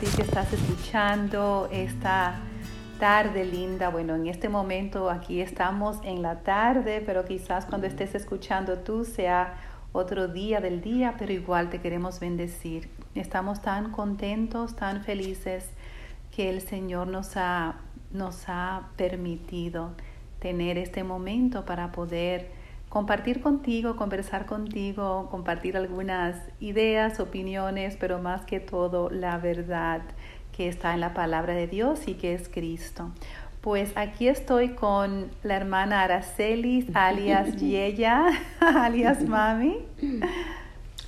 ti que estás escuchando esta tarde linda. Bueno, en este momento aquí estamos en la tarde, pero quizás cuando estés escuchando tú sea otro día del día, pero igual te queremos bendecir. Estamos tan contentos, tan felices que el Señor nos ha, nos ha permitido tener este momento para poder compartir contigo, conversar contigo, compartir algunas ideas, opiniones, pero más que todo la verdad que está en la palabra de Dios y que es Cristo. Pues aquí estoy con la hermana Aracelis, alias Yeya, alias Mami.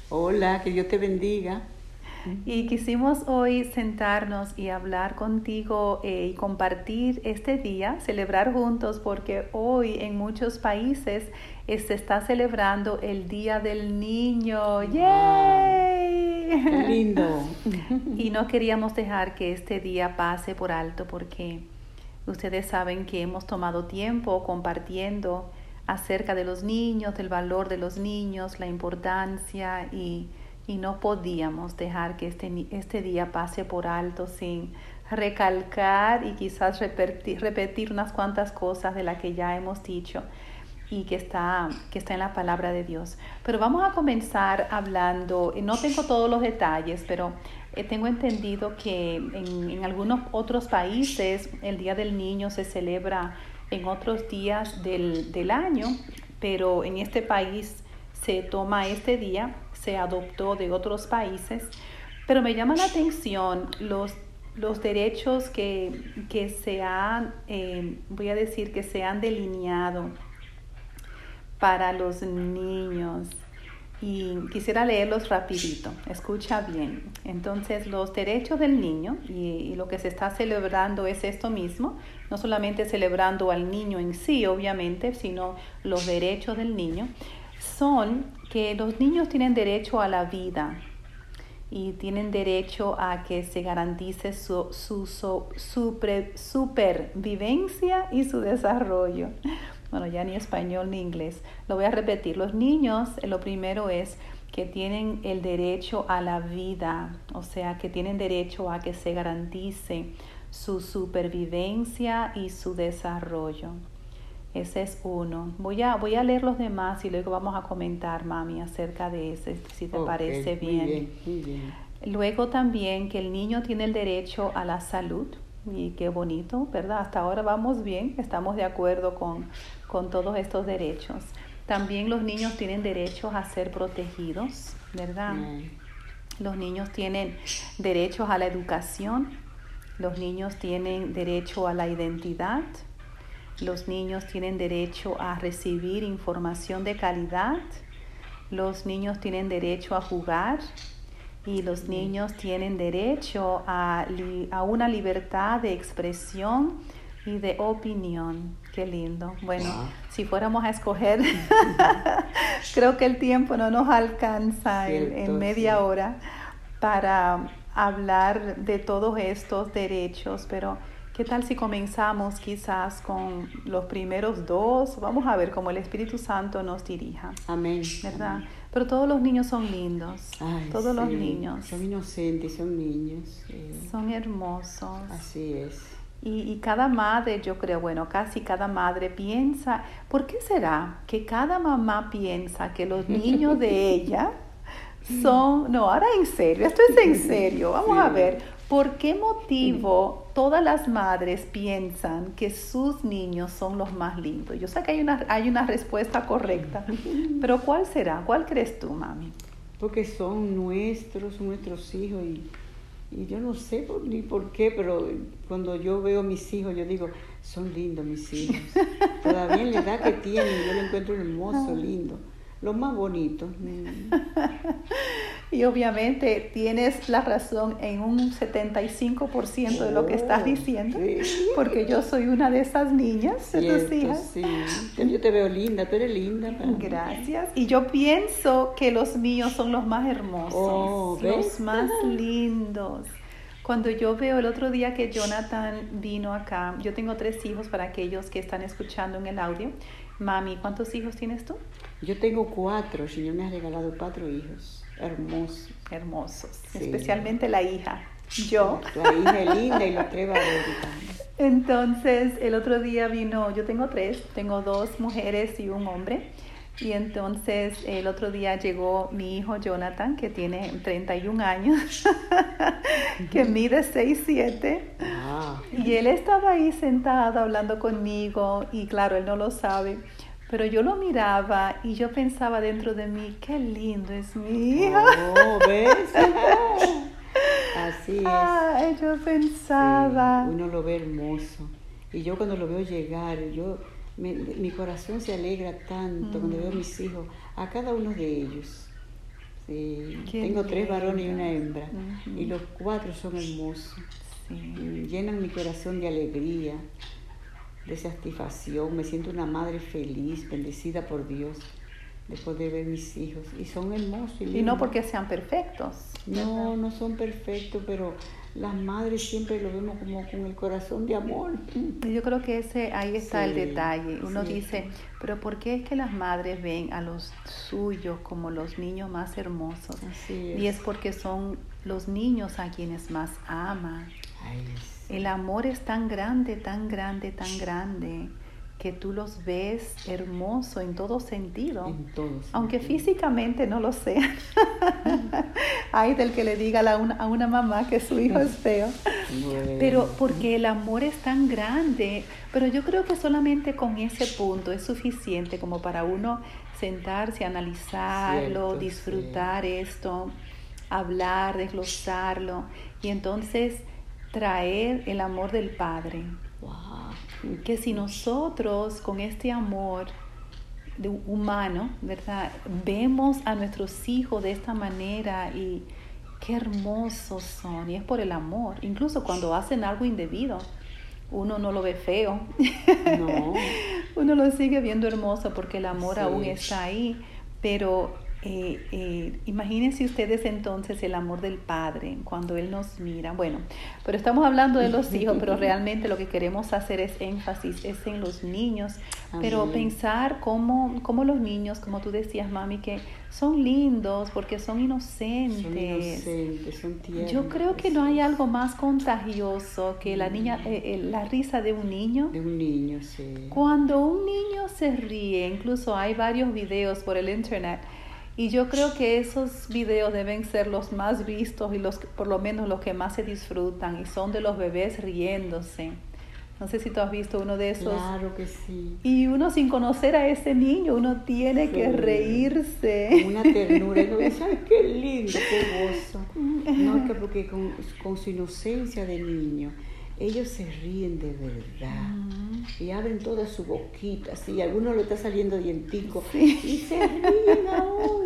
Hola, que Dios te bendiga. Y quisimos hoy sentarnos y hablar contigo eh, y compartir este día, celebrar juntos, porque hoy en muchos países se está celebrando el Día del Niño. ¡Yay! Qué lindo. y no queríamos dejar que este día pase por alto porque ustedes saben que hemos tomado tiempo compartiendo acerca de los niños, del valor de los niños, la importancia y y no podíamos dejar que este, este día pase por alto sin recalcar y quizás repetir, repetir unas cuantas cosas de las que ya hemos dicho y que está, que está en la palabra de Dios. Pero vamos a comenzar hablando, no tengo todos los detalles, pero eh, tengo entendido que en, algunos otros países el Día del Niño se celebra en otros días del, del año, pero en este país se toma este día se adoptó de otros países, pero me llama la atención los, los derechos que, que se han, eh, voy a decir, que se han delineado para los niños. Y quisiera leerlos rapidito, escucha bien. Entonces, los derechos del niño, y, lo que se está celebrando es esto mismo, no solamente celebrando al niño en sí, obviamente, sino los derechos del niño, son que los niños tienen derecho a la vida y tienen derecho a que se garantice su, supervivencia y su desarrollo. Bueno, ya ni español ni inglés. Lo voy a repetir. Los niños, lo primero es que tienen el derecho a la vida, o sea, que tienen derecho a que se garantice su supervivencia y su desarrollo. Ese es uno. Voy a, voy a leer los demás y luego vamos a comentar, mami, acerca de ese, si te parece bien. bien, Luego también que el niño tiene el derecho a la salud. Y qué bonito, ¿verdad? Hasta ahora vamos bien, estamos de acuerdo con, con todos estos derechos. También los niños tienen derecho a ser protegidos, ¿verdad? Los niños tienen derechos a la educación, los niños tienen derecho a la identidad, los niños tienen derecho a recibir información de calidad. Los niños tienen derecho a jugar y los niños tienen derecho a, a una libertad de expresión y de opinión. Qué lindo. Bueno, si fuéramos a escoger, creo que el tiempo no nos alcanza en, media hora para hablar de todos estos derechos, pero ¿Qué tal si comenzamos quizás con los primeros dos? Vamos a ver cómo el Espíritu Santo nos dirija. Amén. ¿Verdad? Pero todos los niños son lindos. todos los niños. Son inocentes, son niños. Son hermosos. Así es. Y, y, cada madre, yo creo, bueno, casi cada madre piensa, ¿por qué será que cada mamá piensa que los niños de ella son, no, ahora en serio, esto es en serio, vamos a ver, ¿Por qué motivo todas las madres piensan que sus niños son los más lindos? Yo sé que hay una, hay una respuesta correcta, pero ¿cuál será? ¿Cuál crees tú, mami? Porque son nuestros, nuestros hijos y, y yo no sé por, ni por qué, pero cuando yo veo a mis hijos, yo digo, son lindos mis hijos. Todavía en la edad que tienen, yo lo encuentro hermoso, lindo lo más bonito. y obviamente tienes la razón en un 75% de lo que estás diciendo, porque yo soy una de esas niñas, de tus hijas. Sí. Yo te veo linda, tú eres linda. Gracias. Y yo pienso que los míos son los más hermosos, oh, los más lindos. Cuando yo veo el otro día que Jonathan vino acá, yo tengo tres hijos para aquellos que están escuchando en el audio. Mami, ¿cuántos hijos tienes tú? Yo tengo cuatro, Señor me ha regalado cuatro hijos, hermosos. Hermosos, especialmente la hija. yo. La hija linda y los tres. Entonces, el otro día vino, yo tengo tres, tengo dos mujeres y un hombre. Y entonces el otro día llegó mi hijo Jonathan, que tiene 31 años, que mide 6, 7. Ah, Y él estaba ahí sentado hablando conmigo y claro, él no lo sabe. Pero yo lo miraba y yo pensaba dentro de mí, qué lindo es mi hijo. oh, ¿ves? Así es. Ay, yo pensaba. Sí, uno lo ve hermoso. Y yo cuando lo veo llegar, yo me- mi corazón se alegra tanto cuando veo a mis hijos, a cada uno de ellos. Sí, tengo tres varones y una hembra. Y los cuatro son hermosos. Sí. Llenan mi corazón de alegría, de satisfacción. Me siento una madre feliz, bendecida por Dios, de poder ver mis hijos. Y son hermosos. Y, Y no porque sean perfectos. No, no son perfectos, pero las madres siempre lo vemos como con el corazón de amor. Yo creo que ese ahí está el detalle. Uno sí. dice, pero ¿por qué es que las madres ven a los suyos como los niños más hermosos? Así es. Y es porque son los niños a quienes más aman. Ay, El amor es tan grande, tan grande, tan grande, que tú los ves hermoso en todo sentido. en todos. Aunque físicamente no lo sean. Hay del que le diga a, la- una, a una mamá que su hijo es feo. Bueno. Pero porque el amor es tan grande, pero yo creo que solamente con ese punto es suficiente como para uno sentarse, analizarlo, Cierto, disfrutar esto, hablar, desglosarlo y entonces traer el amor del Padre. Wow. Que si nosotros con este amor de humano, ¿verdad? Vemos a nuestros hijos de esta manera y qué hermosos son, y es por el amor, incluso cuando hacen algo indebido, uno no lo ve feo, No. uno lo sigue viendo hermoso porque el amor Sí. aún está ahí, pero eh, eh, imagínense ustedes entonces el amor del Padre cuando Él nos mira. Bueno, pero estamos hablando de los hijos, pero realmente lo que queremos hacer es énfasis, es en los niños, pero pensar cómo, cómo los niños, como tú decías, mami, que son lindos porque son Son inocentes. inocentes, son tiernos. Yo creo que no hay algo más contagioso que la niña, Mm. eh, eh, la risa de un niño. De un niño, sí. Cuando un niño se ríe, incluso hay varios videos por el internet, y yo creo que esos videos deben ser los más vistos y los por lo menos los que más se disfrutan, y son de los bebés riéndose. No sé si tú has visto uno de esos. Claro que sí. Y uno sin conocer a ese niño, uno tiene que reírse. Una ternura. Y uno dice, ay, qué lindo, qué gozo. No, es que porque con, con su inocencia de niño, ellos se ríen de verdad. Ujú. Y abren toda su boquita, así, a alguno le está saliendo dientico. Sí. Y se ríen aún.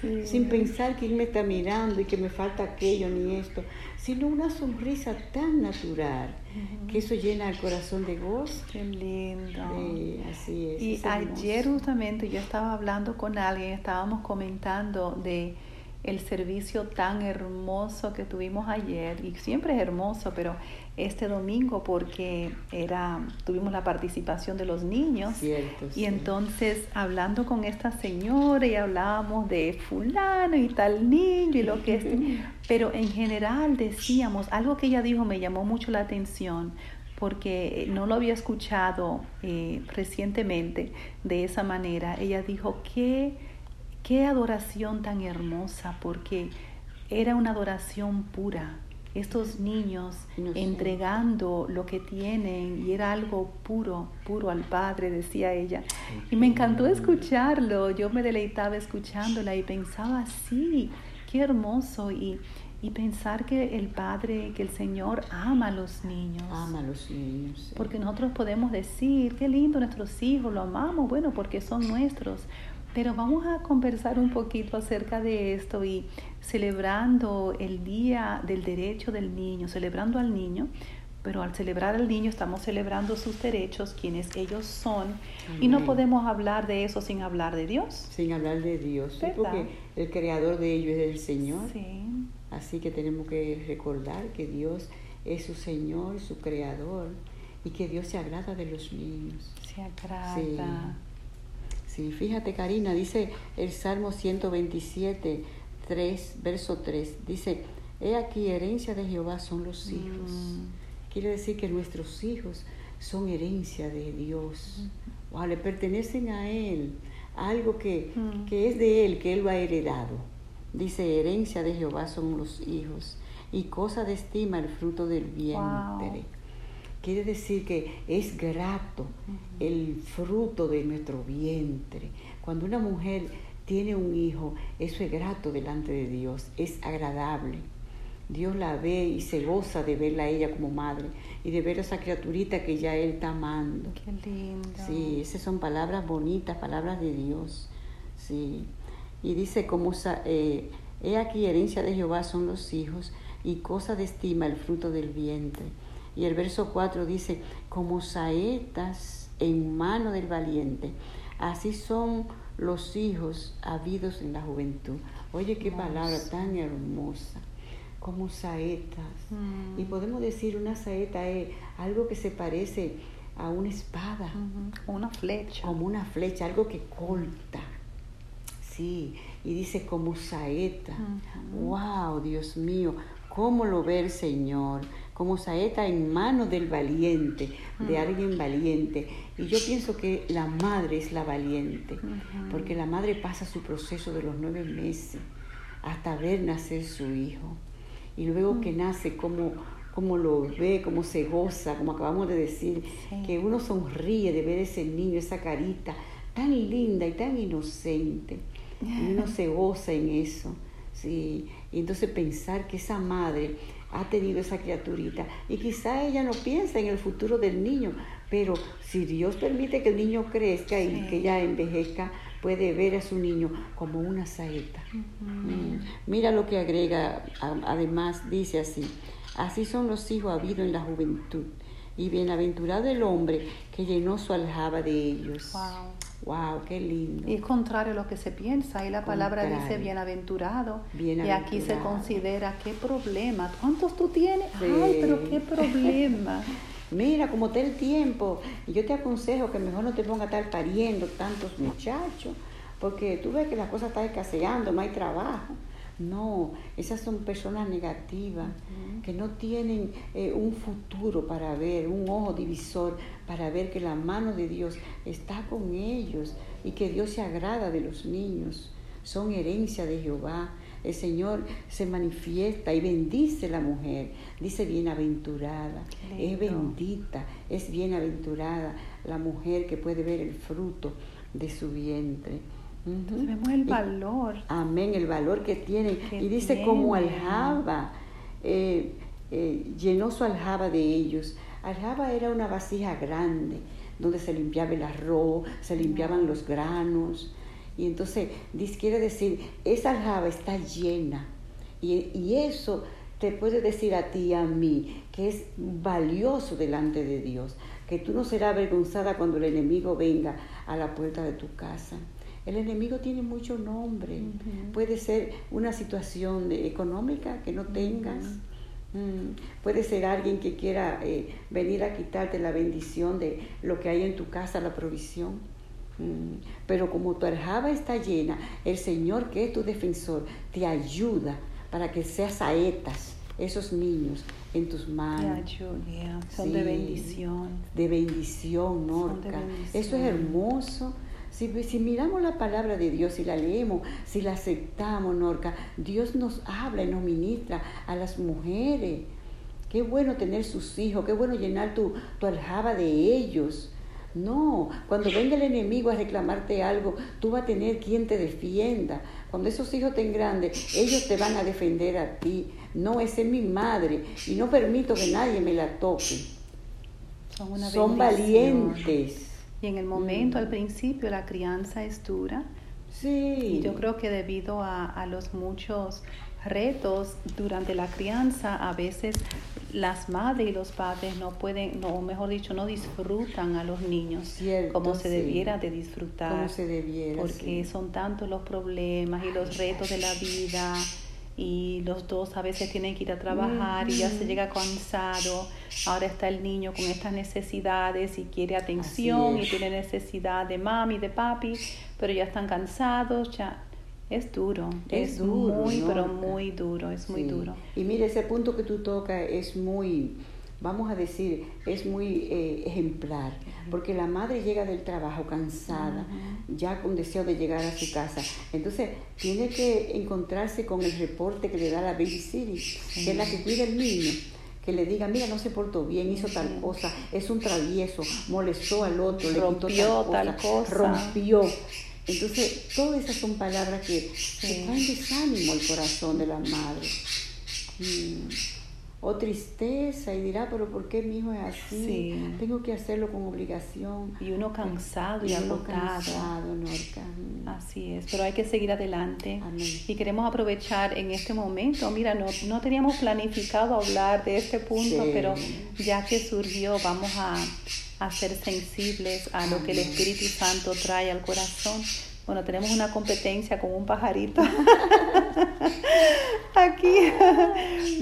Sí. Sin pensar que él me está mirando y que me falta aquello ni esto, sino una sonrisa tan natural que eso llena el corazón de gozo. Qué lindo. Sí, así es. Y es ayer justamente yo estaba hablando con alguien, estábamos comentando de el servicio tan hermoso que tuvimos ayer y siempre es hermoso, pero este domingo porque era tuvimos la participación de los niños Cierto, y sí. entonces hablando con esta señora y hablábamos de fulano y tal niño y lo que es, pero en general decíamos algo que ella dijo me llamó mucho la atención porque no lo había escuchado eh, recientemente de esa manera. Ella dijo que qué adoración tan hermosa porque era una adoración pura. Estos niños entregando lo que tienen y era algo puro, puro al Padre, decía ella. Y me encantó escucharlo, yo me deleitaba escuchándola y pensaba, sí, qué hermoso. Y, y pensar que el Padre, que el Señor ama a los niños. Ama a los niños. sí. Porque nosotros podemos decir, qué lindo nuestros hijos, lo amamos, bueno, porque son nuestros. Pero vamos a conversar un poquito acerca de esto y celebrando el Día del Derecho del Niño, celebrando al niño, pero al celebrar al niño estamos celebrando sus derechos, quienes ellos son, y no podemos hablar de eso sin hablar de Dios. Sin hablar de Dios, porque el creador de ellos es el Señor. Sí, Así que tenemos que recordar que Dios es su Señor, su creador, y que Dios se agrada de los niños. se agrada. Sí, fíjate Karina, dice el Salmo 127, 3, verso 3, dice, He aquí, herencia de Jehová son los hijos. Mm. Quiere decir que nuestros hijos son herencia de Dios. Wow, le pertenecen a Él. Algo que, Mm. que es de Él, que Él lo ha heredado. Dice, herencia de Jehová son los hijos. Y cosa de estima el fruto del vientre. Wow. Quiere decir que es grato el fruto de nuestro vientre. Cuando una mujer tiene un hijo, eso es grato delante de Dios, es agradable. Dios la ve y se goza de verla a ella como madre y de ver a esa criaturita que ya Él está amando. Qué lindo. Sí, esas son palabras bonitas, palabras de Dios. Sí. Y dice, como eh, he aquí herencia de Jehová son los hijos y cosa de estima el fruto del vientre. Y el verso 4 dice, como saetas en mano del valiente, así son los hijos habidos en la juventud. Oye, qué palabra tan hermosa, como saetas. Mm. Y podemos decir una saeta es algo que se parece a una espada. Una flecha. como una flecha, algo que corta. Sí, y dice como saeta. Wow, Dios mío, cómo lo ve el Señor, como saeta en manos del valiente, de alguien valiente. Y yo pienso que la madre es la valiente, porque la madre pasa su proceso de los nueve meses hasta ver nacer su hijo. Y luego que nace, cómo, cómo lo ve, cómo se goza, como acabamos de decir, Sí. que uno sonríe de ver ese niño, esa carita tan linda y tan inocente. Y uno se goza en eso. Sí. Y entonces pensar que esa madre ha tenido esa criaturita y quizá ella no piensa en el futuro del niño, pero si Dios permite que el niño crezca y que ella envejezca, puede ver a su niño como una saeta. Mm. Mira lo que agrega, además dice así, así son los hijos habidos en la juventud, y bienaventurado el hombre que llenó su aljaba de ellos. Wow. Wow, qué lindo. Y es contrario a lo que se piensa. Ahí la palabra dice Contrario. bienaventurado. Y aquí se Bienaventurado. considera qué problema. ¿Cuántos tú tienes? Sí. Ay, pero qué problema. Mira, como está el tiempo, y yo te aconsejo que mejor no te pongas a estar pariendo tantos muchachos, porque tú ves que la cosa está escaseando, no hay trabajo. No, esas son personas negativas que no tienen eh, un futuro para ver, un ojo divisor para ver que la mano de Dios está con ellos y que Dios se agrada de los niños. Son herencia de Jehová. El Señor se manifiesta y bendice la mujer. Dice bienaventurada, es bendita, es bienaventurada la mujer que puede ver el fruto de su vientre. Vemos el Y- valor. Amén, el valor que tiene. Que y dice como aljaba, eh, eh, llenó su aljaba de ellos. Aljaba era una vasija grande donde se limpiaba el arroz, se limpiaban los granos. Y entonces dice, quiere decir, esa aljaba está llena. Y, y eso te puede decir a ti y a mí que es valioso delante de Dios, que tú no serás avergonzada cuando el enemigo venga a la puerta de tu casa. El enemigo tiene mucho nombre. Puede ser una situación económica que no tengas. Mm, Puede ser alguien que quiera eh, venir a quitarte la bendición de lo que hay en tu casa, la provisión. Mm, Pero como tu aljaba está llena, el Señor que es tu defensor te ayuda para que seas saetas esos niños en tus manos Julia, son de bendición. de bendición, de Norca. Eso es hermoso. Si, si miramos la palabra de Dios, si la leemos, si la aceptamos, Norca, Dios nos habla y nos ministra a las mujeres. Qué bueno tener sus hijos, qué bueno llenar tu, tu aljaba de ellos. No, cuando venga el enemigo a reclamarte algo, tú vas a tener quien te defienda. Cuando esos hijos estén grandes, ellos te van a defender a ti. No, esa es mi madre y no permito que nadie me la toque. Son Son valientes. Y en el momento, Mm. al principio, la crianza es dura. Sí. Y yo creo que debido a, a los muchos retos durante la crianza, a veces las madres y los padres no pueden, no, o mejor dicho, no disfrutan a los niños Cierto, como se sí. debiera de disfrutar. Como se debiera. porque sí. son tantos los problemas y los retos de la vida y los dos a veces tienen que ir a trabajar y ya se Ujú. llega cansado. Ahora está el niño con estas necesidades y quiere atención y tiene necesidad de mami, de papi, pero ya están cansados, ya Es duro, Es es, duro, muy, pero muy duro, es muy Sí. duro. Y mire, ese punto que tú tocas es muy, vamos a decir, es muy eh, ejemplar, porque la madre llega del trabajo cansada, ya con deseo de llegar a su casa. Entonces, tiene que encontrarse con el reporte que le da la Baby City, que es la que cuida el niño. Que le diga, mira, no se portó bien, hizo tal cosa, es un travieso, molestó al otro, le quitó Rompió tal tal cosa, rompió. Entonces, todas esas son palabras que, Sí. traen desánimo al corazón de la madre. Mm. O tristeza y dirá, pero ¿por qué mi hijo es así? Sí. Tengo que hacerlo con obligación. Y uno cansado y, uno agotado. cansado, Norca. Así es, pero hay que seguir adelante. Amén. Y queremos aprovechar en este momento, mira, no, no teníamos planificado hablar de este punto, Sí. pero ya que surgió, vamos a, a ser sensibles a lo que el. Espíritu Santo trae al corazón. Bueno, tenemos una competencia con un pajarito aquí,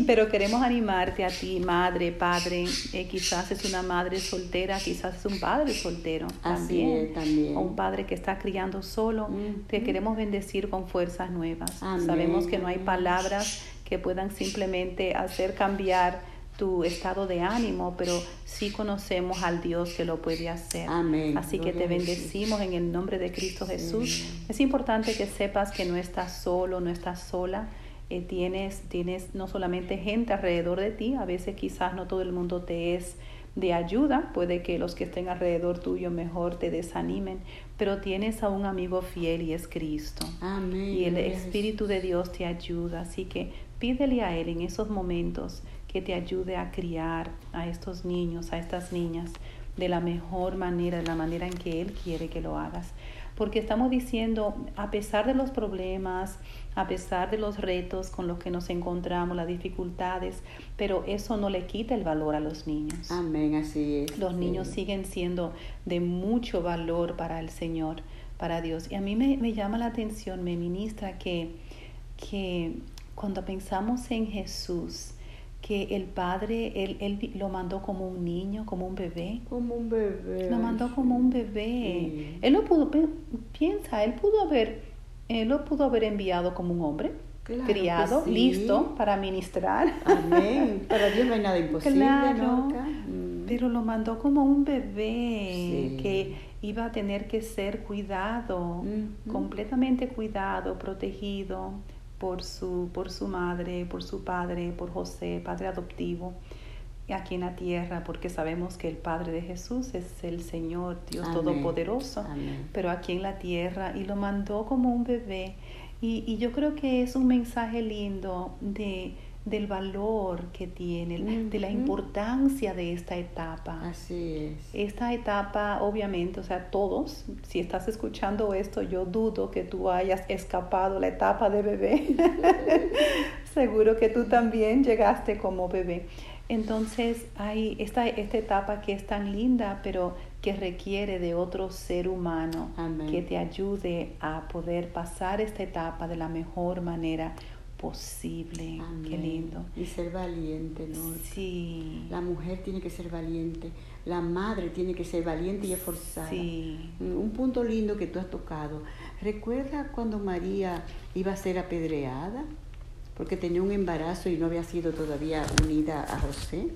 pero queremos animarte a ti, madre, padre, eh, quizás es una madre soltera, quizás es un padre soltero Así también, es, también. o un padre que está criando solo, te queremos bendecir con fuerzas nuevas. Amén, Sabemos que no hay palabras que puedan simplemente hacer cambiar tu estado de ánimo, pero sí conocemos al Dios que lo puede hacer. Amén. Así que te bendecimos en el nombre de Cristo. Jesús. Es importante que sepas que no estás solo, no estás sola. Eh, tienes, tienes no solamente gente alrededor de ti, a veces quizás no todo el mundo te es de ayuda, puede que los que estén alrededor tuyo mejor te desanimen, pero tienes a un amigo fiel y es Cristo. Amén. Y el Espíritu de Dios te ayuda, así que pídele a Él en esos momentos que te ayude a criar a estos niños, a estas niñas, de la mejor manera, de la manera en que Él quiere que lo hagas. Porque estamos diciendo, a pesar de los problemas, a pesar de los retos con los que nos encontramos, las dificultades, pero eso no le quita el valor a los niños. Amén, así es. Los sí. niños siguen siendo de mucho valor para el Señor, para Dios. Y a mí me, me llama la atención, me ministra que, que cuando pensamos en Jesús, que el Padre, él, él lo mandó como un niño, como un bebé. Como un bebé. Lo mandó como un bebé. Sí. Él lo pudo, piensa, él pudo haber, él lo pudo haber enviado como un hombre, Claro criado, sí. listo para ministrar. Amén. Para Dios no hay nada imposible, Claro. Mm. pero lo mandó como un bebé Sí. que iba a tener que ser cuidado, completamente cuidado, protegido por su, por su madre, por su padre, por José, padre adoptivo, aquí en la tierra, porque sabemos que el Padre de Jesús es el Señor, Dios Amén. Todopoderoso, Amén. pero aquí en la tierra, y lo mandó como un bebé. Y, y yo creo que es un mensaje lindo de, del valor que tiene, de la importancia de esta etapa. Así es. Esta etapa, obviamente, o sea, todos, si estás escuchando esto, yo dudo que tú hayas escapado la etapa de bebé. Seguro que tú también llegaste como bebé. Entonces hay esta, esta etapa que es tan linda, pero que requiere de otro ser humano Amén. que te ayude a poder pasar esta etapa de la mejor manera posible. Qué lindo. Y ser valiente, Norca. Sí. La mujer tiene que ser valiente, la madre tiene que ser valiente y esforzada. Sí. Mm, Un punto lindo que tú has tocado. ¿Recuerda cuando María iba a ser apedreada? Porque tenía un embarazo y no había sido todavía unida a José.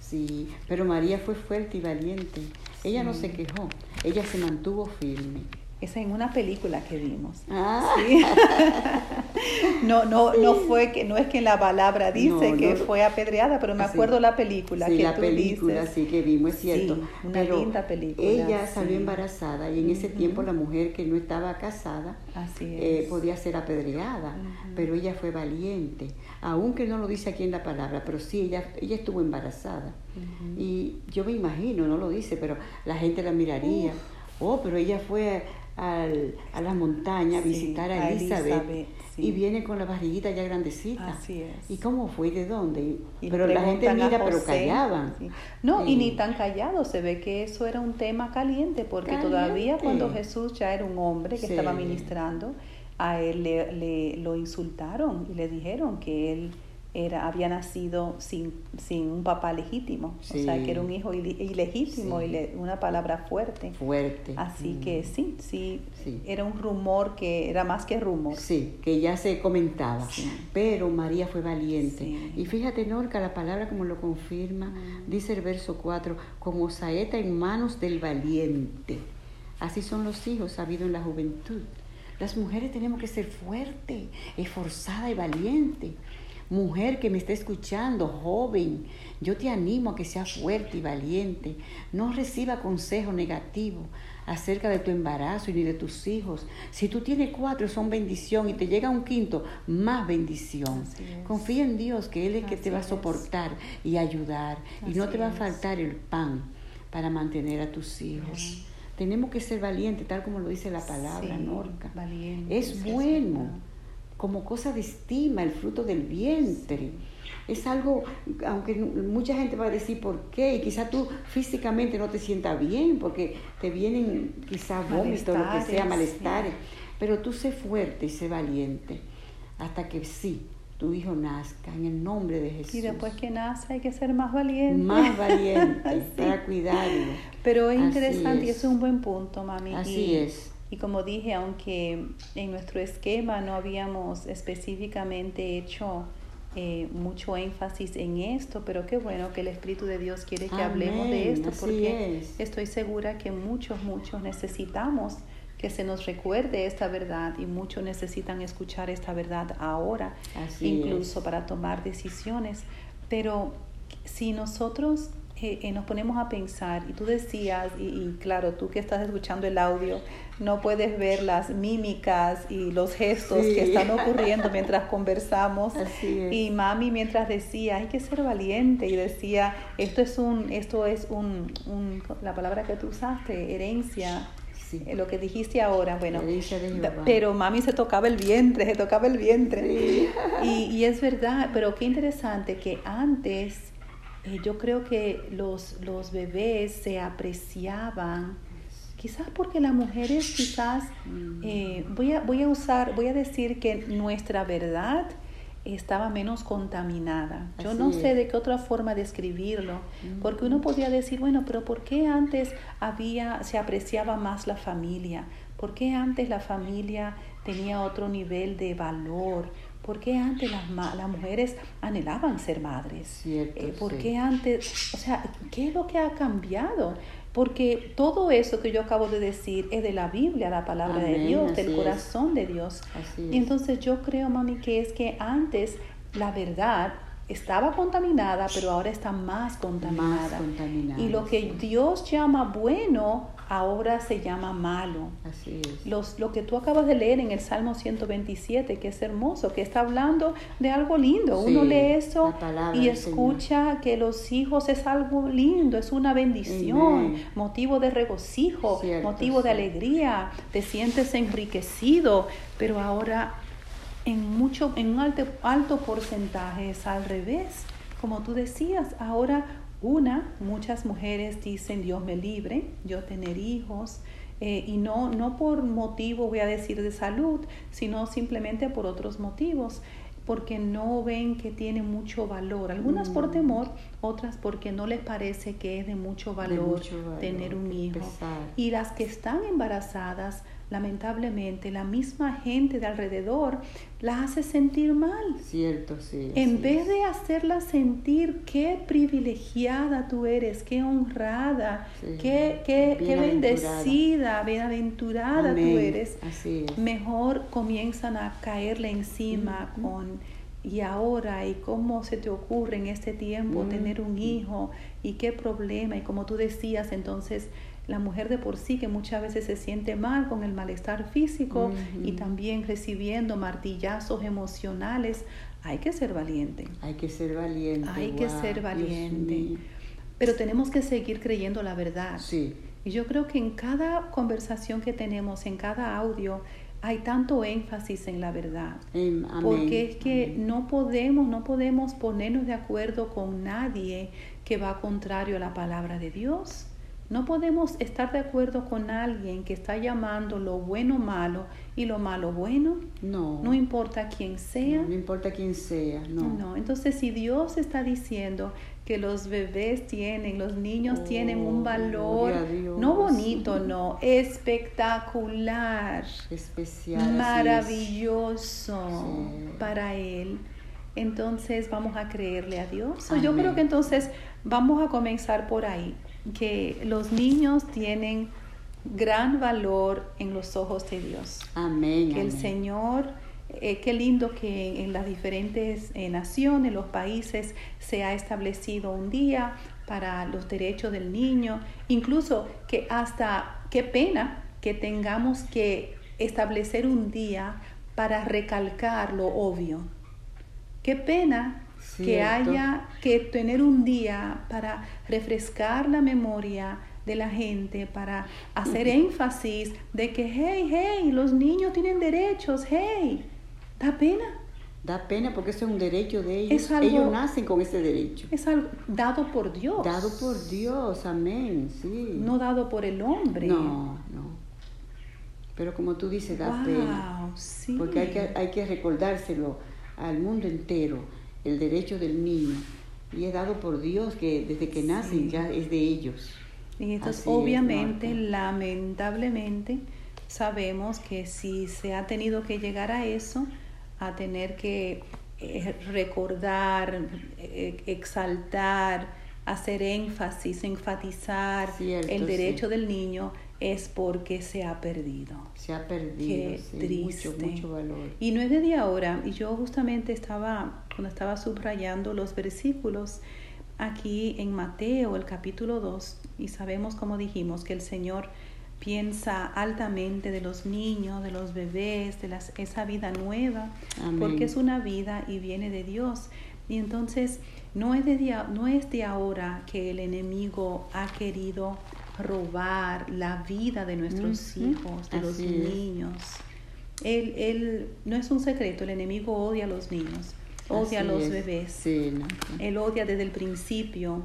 Sí, pero María fue fuerte y valiente. Ella no se quejó, ella se mantuvo firme. Esa en una película que vimos. Ah, Sí. no, no, no fue que, no es que la palabra dice No, que no. fue apedreada, pero me Sí. acuerdo la película sí, que la tú película dices. sí que vimos, es Sí, cierto. una pero linda película, Ella salió embarazada y en ese tiempo la mujer que no estaba casada Así eh, es. podía ser apedreada, pero ella fue valiente, aunque no lo dice aquí en la palabra, pero sí, ella, ella estuvo embarazada. Y yo me imagino, no lo dice, pero la gente la miraría. Oh, pero ella fue al- a las montañas a visitar a Elizabeth, Elizabeth, sí. y viene con la barriguita ya grandecita. Así es. ¿Y cómo fue? ¿Y de dónde? Y- pero la gente mira, pero callaban. sí. No, y ni tan callado, se ve que eso era un tema caliente, porque todavía cuando Jesús ya era un hombre que estaba ministrando, a él le, le- lo insultaron y le dijeron que él era, había nacido sin, sin un papá legítimo, o sea, que era un hijo ilegítimo y una palabra fuerte. Fuerte. Así que sí, sí, era un rumor que era más que rumor. Sí, que ya se comentaba, pero María fue valiente. Y fíjate, Norca, la palabra como lo confirma, mm. dice el verso 4, como saeta en manos del valiente. Así son los hijos sabido en la juventud. Las mujeres tenemos que ser fuertes, esforzada y valiente. Mujer que me está escuchando, joven, yo te animo a que seas fuerte y valiente. No reciba consejo negativo acerca de tu embarazo y ni de tus hijos. Si tú tienes cuatro, son bendición y te llega un quinto, más bendición. Confía en Dios, que Él es el que te va a soportar y ayudar. y no te va a faltar el pan para mantener a tus hijos. Tenemos que ser valientes, tal como lo dice la palabra, Norca. es bueno como cosa de estima, el fruto del vientre. Es algo, aunque mucha gente va a decir por qué, y quizá tú físicamente no te sientas bien, porque te vienen quizás vómitos, lo que sea, malestares, pero tú sé fuerte y sé valiente, hasta que sí, tu hijo nazca en el nombre de Jesús. Y después que nace hay que ser más valiente. Más valiente para cuidarlo. Pero es interesante y eso es un buen punto, mami. Así es. Y como dije, aunque en nuestro esquema no habíamos específicamente hecho eh, mucho énfasis en esto, pero qué bueno que el Espíritu de Dios quiere que hablemos de esto, porque estoy segura que muchos, muchos necesitamos que se nos recuerde esta verdad y muchos necesitan escuchar esta verdad ahora, incluso para tomar decisiones. Pero si nosotros eh, eh, nos ponemos a pensar, y tú decías, y, claro, tú que estás escuchando el audio, no puedes ver las mímicas y los gestos que están ocurriendo mientras conversamos. Y mami mientras decía, hay que ser valiente, y decía, esto es un, esto es un, un la palabra que tú usaste, herencia. Eh, lo que dijiste ahora, bueno, pero mami se tocaba el vientre, se tocaba el vientre. Y, y es verdad, pero qué interesante que antes eh, yo creo que los, los bebés se apreciaban, quizás porque las mujeres quizás, mm. eh, voy, a, voy a usar, voy a decir que nuestra verdad estaba menos contaminada. Yo no sé de qué otra forma describirlo, mm. porque uno podría decir, bueno, pero ¿por qué antes había, se apreciaba más la familia? ¿Por qué antes la familia tenía otro nivel de valor? ¿Por qué antes las, las mujeres anhelaban ser madres? Cierto, eh, ¿Por qué antes, o sea, qué es lo que ha cambiado? Porque todo eso que yo acabo de decir es de la Biblia, la palabra de Dios, del corazón de Dios. Así Entonces yo creo, mami, que es que antes la verdad estaba contaminada, pero ahora está más contaminada. Más contaminada y lo que Dios llama bueno, ahora se llama malo. Así es. Los, lo que tú acabas de leer en el Salmo 127, que es hermoso, que está hablando de algo lindo. Uno lee eso y escucha que los hijos es algo lindo, es una bendición, motivo de regocijo, motivo de alegría, te sientes enriquecido, pero ahora en, mucho, en un alto, alto porcentaje es al revés. Como tú decías, ahora una, muchas mujeres dicen Dios me libre, yo tener hijos, eh, y no, no por motivo, voy a decir, de salud, sino simplemente por otros motivos, porque no ven que tiene mucho valor. Algunas por mm. temor, otras porque no les parece que es de mucho valor, tener un hijo. Y las que están embarazadas, lamentablemente la misma gente de alrededor la hace sentir mal. Cierto, sí. En vez de hacerla sentir qué privilegiada tú eres, qué honrada, qué, qué, qué, bendecida, bienaventurada tú eres, mejor comienzan a caerle encima con y ahora y cómo se te ocurre en este tiempo tener un hijo y qué problema y como tú decías entonces la mujer de por sí que muchas veces se siente mal con el malestar físico y también recibiendo martillazos emocionales, hay que ser valiente. Hay que ser valiente. Hay que ser valiente. Pero tenemos que seguir creyendo la verdad. Sí. Y yo creo que en cada conversación que tenemos, en cada audio, hay tanto énfasis en la verdad. Porque es que no podemos, no podemos ponernos de acuerdo con nadie que va contrario a la palabra de Dios No podemos estar de acuerdo con alguien que está llamando lo bueno malo y lo malo bueno. No. No importa quién sea. No, no importa quién sea, no. No, entonces si Dios está diciendo que los bebés tienen, los niños tienen un Oh, valor, no bonito, no, espectacular, Especial. es. maravilloso Sí. para Él. Entonces vamos a creerle a Dios. Yo creo que entonces vamos a comenzar por ahí, que los niños tienen gran valor en los ojos de Dios Amén. que el. Señor, eh, qué lindo que en las diferentes eh, naciones, los países, se ha establecido un día para los derechos del niño, incluso que hasta, qué pena que tengamos que establecer un día para recalcar lo obvio. Qué pena que haya que tener un día para refrescar la memoria de la gente, para hacer énfasis de que, hey, hey, los niños tienen derechos, hey, da pena. Da pena porque eso es un derecho de ellos. Es algo- Ellos nacen con ese derecho. Es algo dado por Dios. Dado por Dios, amén, sí. No dado por el hombre. No, no. Pero como tú dices, da pena. Wow, sí. Porque hay que, hay que recordárselo al mundo entero, el derecho del niño. Y es dado por Dios que desde que nacen Sí. ya es de ellos. Y entonces, Así obviamente, lamentablemente, sabemos que si se ha tenido que llegar a eso, a tener que eh, recordar, eh, exaltar, hacer énfasis, enfatizar Cierto, el sí. derecho del niño, es porque se ha perdido. Se ha perdido, Qué sí, triste. mucho, mucho valor. Y no es desde ahora, y yo justamente estaba, cuando estaba subrayando los versículos aquí en Mateo, el capítulo 2, y sabemos, como dijimos, que el Señor piensa altamente de los niños, de los bebés, de las, esa vida nueva, Amén. porque es una vida y viene de Dios. Y entonces no es, de, dia- no es de ahora que el enemigo ha querido robar la vida de nuestros hijos, de los así niños. Él, él, no es un secreto, el enemigo odia a los niños, odia a los es. bebés. Sí, no, no. Él odia desde el principio,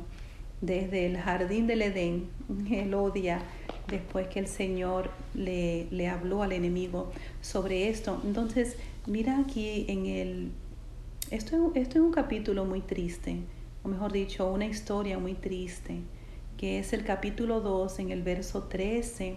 desde el jardín del Edén. Él odia después que el Señor le, le habló al enemigo sobre esto. Entonces, mira aquí en el... Esto, esto es un capítulo muy triste, o mejor dicho, una historia muy triste, que es el capítulo 2 en el verso 13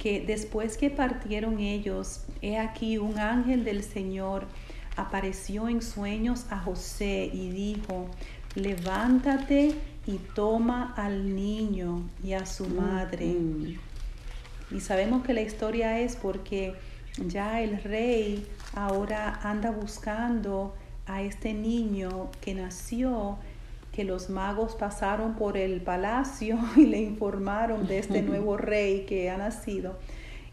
que después que partieron ellos, he aquí un ángel del Señor apareció en sueños a José y dijo, levántate y toma al niño y a su madre. Mm, Y sabemos que la historia es porque ya el rey ahora anda buscando a este niño que nació, que los magos pasaron por el palacio y le informaron de este nuevo rey que ha nacido.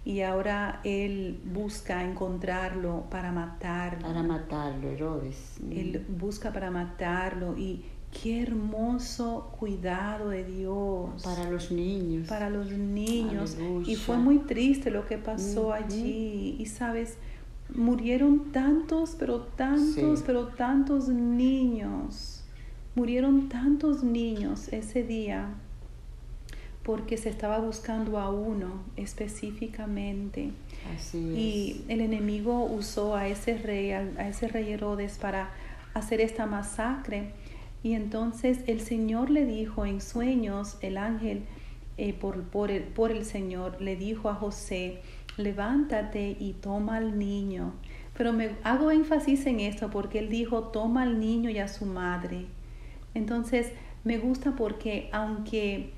Y ahora él busca encontrarlo para matarlo. para matarlo, Herodes. Él busca para matarlo y qué hermoso cuidado de Dios Para los niños. para los niños. Y fue muy triste lo que pasó allí. Y sabes, murieron tantos, pero tantos, Sí. pero tantos niños. Murieron tantos niños ese día porque se estaba buscando a uno específicamente. Así Y el enemigo usó a ese rey, a ese rey Herodes para hacer esta masacre. Y entonces el Señor le dijo en sueños, el ángel eh, por, por, el, por el Señor le dijo a José, levántate y toma al niño. Pero me hago énfasis en esto porque él dijo, toma al niño y a su madre. Entonces me gusta porque aunque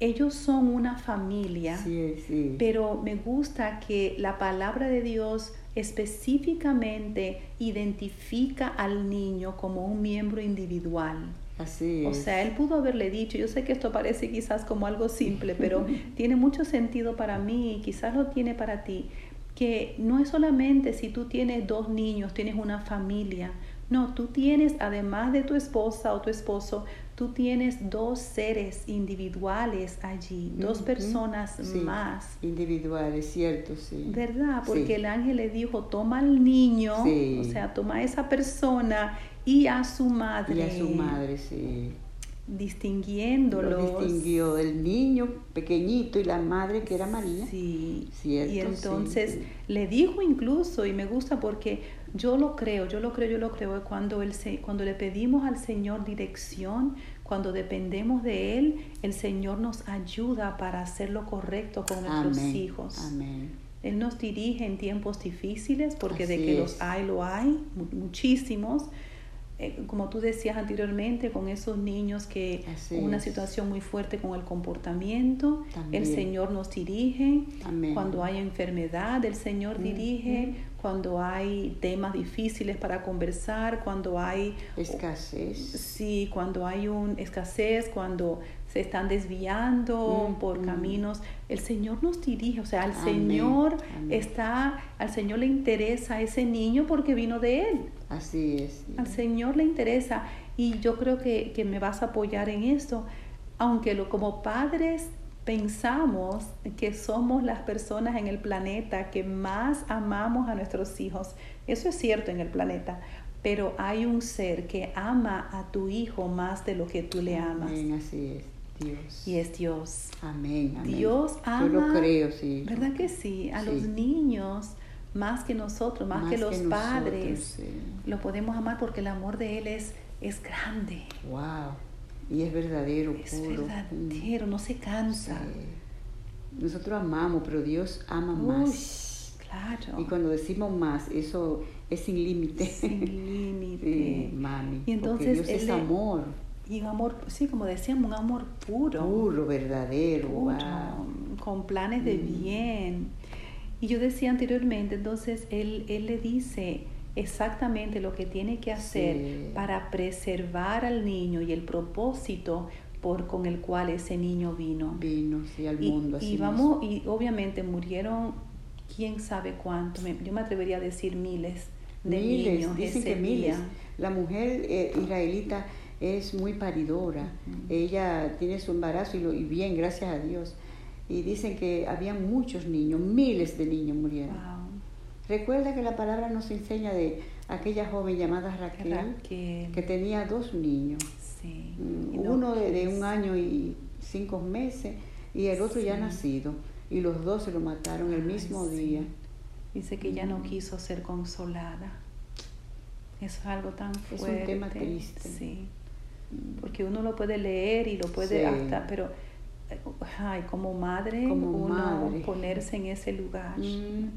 ellos son una familia. Sí, sí. pero me gusta que la palabra de Dios específicamente identifica al niño como un miembro individual. Así O sea, él pudo haberle dicho, yo sé que esto parece quizás como algo simple, pero tiene mucho sentido para mí y quizás lo tiene para ti, que no es solamente si tú tienes dos niños, tienes una familia, no, tú tienes, además de tu esposa o tu esposo, tú tienes dos seres individuales allí, dos personas Sí, más. Individual, es cierto, sí. ¿Verdad? Porque Sí. el ángel le dijo, toma al niño, Sí. o sea, toma a esa persona y a su madre. Y a su madre, sí. distinguiéndolos. Lo distinguió el niño pequeñito y la madre que era María. Sí. Cierto, y entonces le dijo incluso, y me gusta porque yo lo creo, yo lo creo, yo lo creo, cuando, el, se- cuando le pedimos al Señor dirección, cuando dependemos de Él, el Señor nos ayuda para hacer lo correcto con nuestros Amén. hijos. Amén. Él nos dirige en tiempos difíciles, porque de que es. los hay, lo hay, mu- muchísimos. Eh, como tú decías anteriormente, con esos niños que Así una es. situación muy fuerte con el comportamiento, También. el Señor nos dirige. Amén. Cuando hay enfermedad, el Señor dirige. Cuando hay temas difíciles para conversar, cuando hay Escasez. Sí, cuando hay una escasez, cuando se están desviando Mm, por mm. caminos, el Señor nos dirige, o sea, al Amén, Señor amén. está, al Señor le interesa ese niño porque vino de Él, Así es. al Señor le interesa y yo creo que, que me vas a apoyar en esto, aunque lo, como padres pensamos que somos las personas en el planeta que más amamos a nuestros hijos, eso es cierto en el planeta, pero hay un ser que ama a tu hijo más de lo que tú le amas así es. Dios. y es Dios. Amén, amén. Dios ama, Yo lo creo, sí. ¿verdad que sí? A Sí. los niños más que nosotros, más, que los nosotros, padres, sí. lo podemos amar porque el amor de Él es, es grande, Wow. Y es verdadero, es puro. verdadero, no se cansa. sí. Nosotros amamos, pero Dios ama Uy, más. claro. Y cuando decimos más, eso es sin límite. Sin límite. Sí, mami. Y entonces porque Dios Él es le- amor, Y un amor, sí, como decíamos, un amor puro. puro, verdadero. puro, Wow. con planes de Mm. bien. Y yo decía anteriormente, entonces él, él le dice exactamente lo que tiene que hacer Sí. para preservar al niño y el propósito por con el cual ese niño vino. Vino, sí, al Y, mundo. y así vamos, y obviamente murieron quién sabe cuánto, me- yo me atrevería a decir miles de miles, niños dicen ese que miles. día. La mujer eh, israelita es muy paridora. Ella tiene su embarazo y, lo, y bien, gracias a Dios. Y dicen que había muchos niños, miles de niños murieron. Wow. Recuerda que la palabra nos enseña de aquella joven llamada Raquel, Raquel. que tenía dos niños, Sí. Mm, uno de, de un año y cinco meses y el otro ya nacido, y los dos se lo mataron el Ay, mismo sí. día. Dice que ella no Mm. quiso ser consolada. Eso es algo tan Es un fuerte. tema triste. Sí. Porque uno lo puede leer y lo puede Sí. hasta, pero ay, como madre, Como uno madre. ponerse en ese lugar Mm.